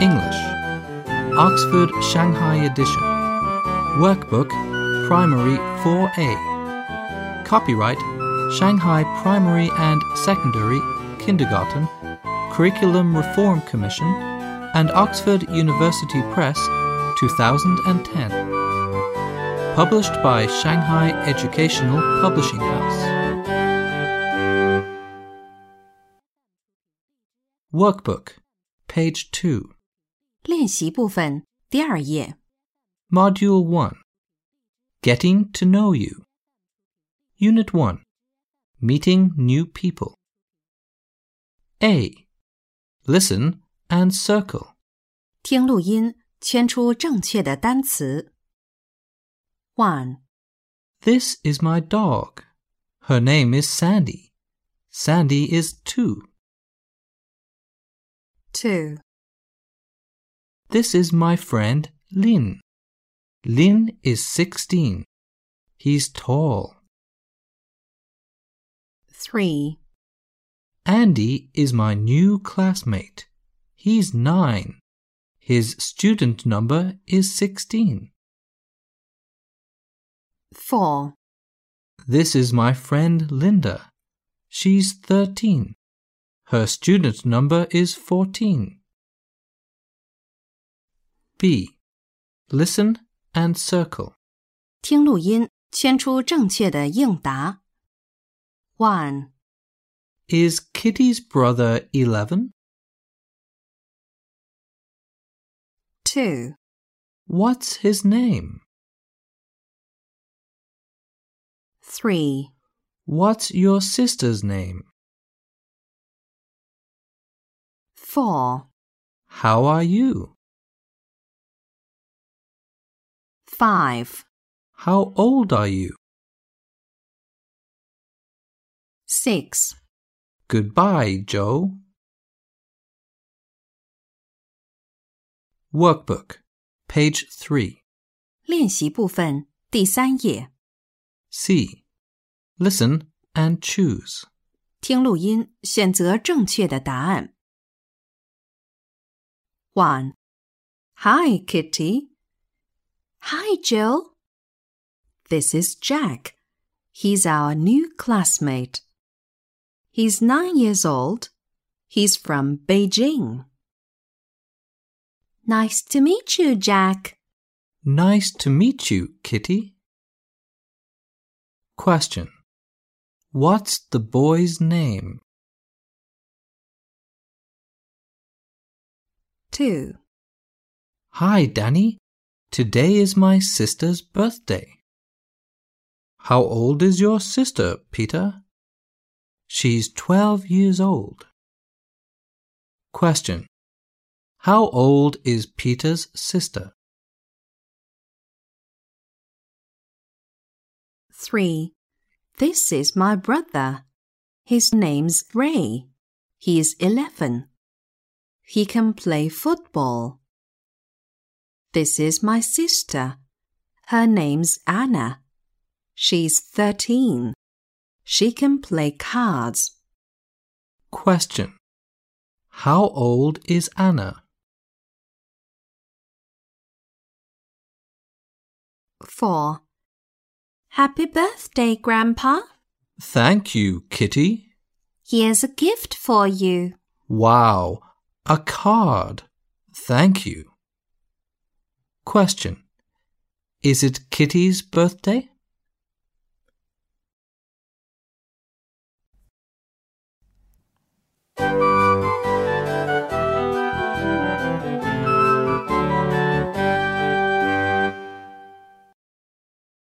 English. Oxford Shanghai Edition. Workbook Primary 4A. Copyright Shanghai Primary and Secondary Kindergarten Curriculum Reform Commission and Oxford University Press 2010. Published by Shanghai Educational Publishing House. Workbook, page 2. 练习部分第二页 Module 1 Getting to Know You. Unit 1 Meeting New People. A. Listen and circle. 听录音，圈出正确的单词。One, This is my dog. Her name is Sandy. Sandy is two. two, This is my friend Lin. Lin is 16. He's tall. three, Andy is my new classmate. He's nine. His student number is 16. four, This is my friend Linda. She's 13. Her student number is 14. B. Listen and circle. 听录音，圈出正确的应答。One, Is Kitty's brother 11? two, What's his name? three, What's your sister's name? four, How are you? five, How old are you? six, Goodbye, Joe. Workbook, page 3. 练习部分第三页。 C. Listen and choose. 听录音，选择正确的答案。One. Hi, Kitty. Hi, Jill. This is Jack. He's our new classmate. He's nine years old. He's from Beijing. Nice to meet you, Jack. Nice to meet you, Kitty. Question. What's the boy's name? Two. Hi, Danny. Today is my sister's birthday. How old is your sister, Peter? She's 12 years old. Question. How old is Peter's sister? Three. This is my brother. His name's Ray. He's 11. He can play football. This is my sister. Her name's Anna. She's 13. She can play cards. Question. How old is Anna? 4. Happy birthday, Grandpa. Thank you, Kitty. Here's a gift for you. Wow, a card. Thank you. Question. Is it Kitty's birthday?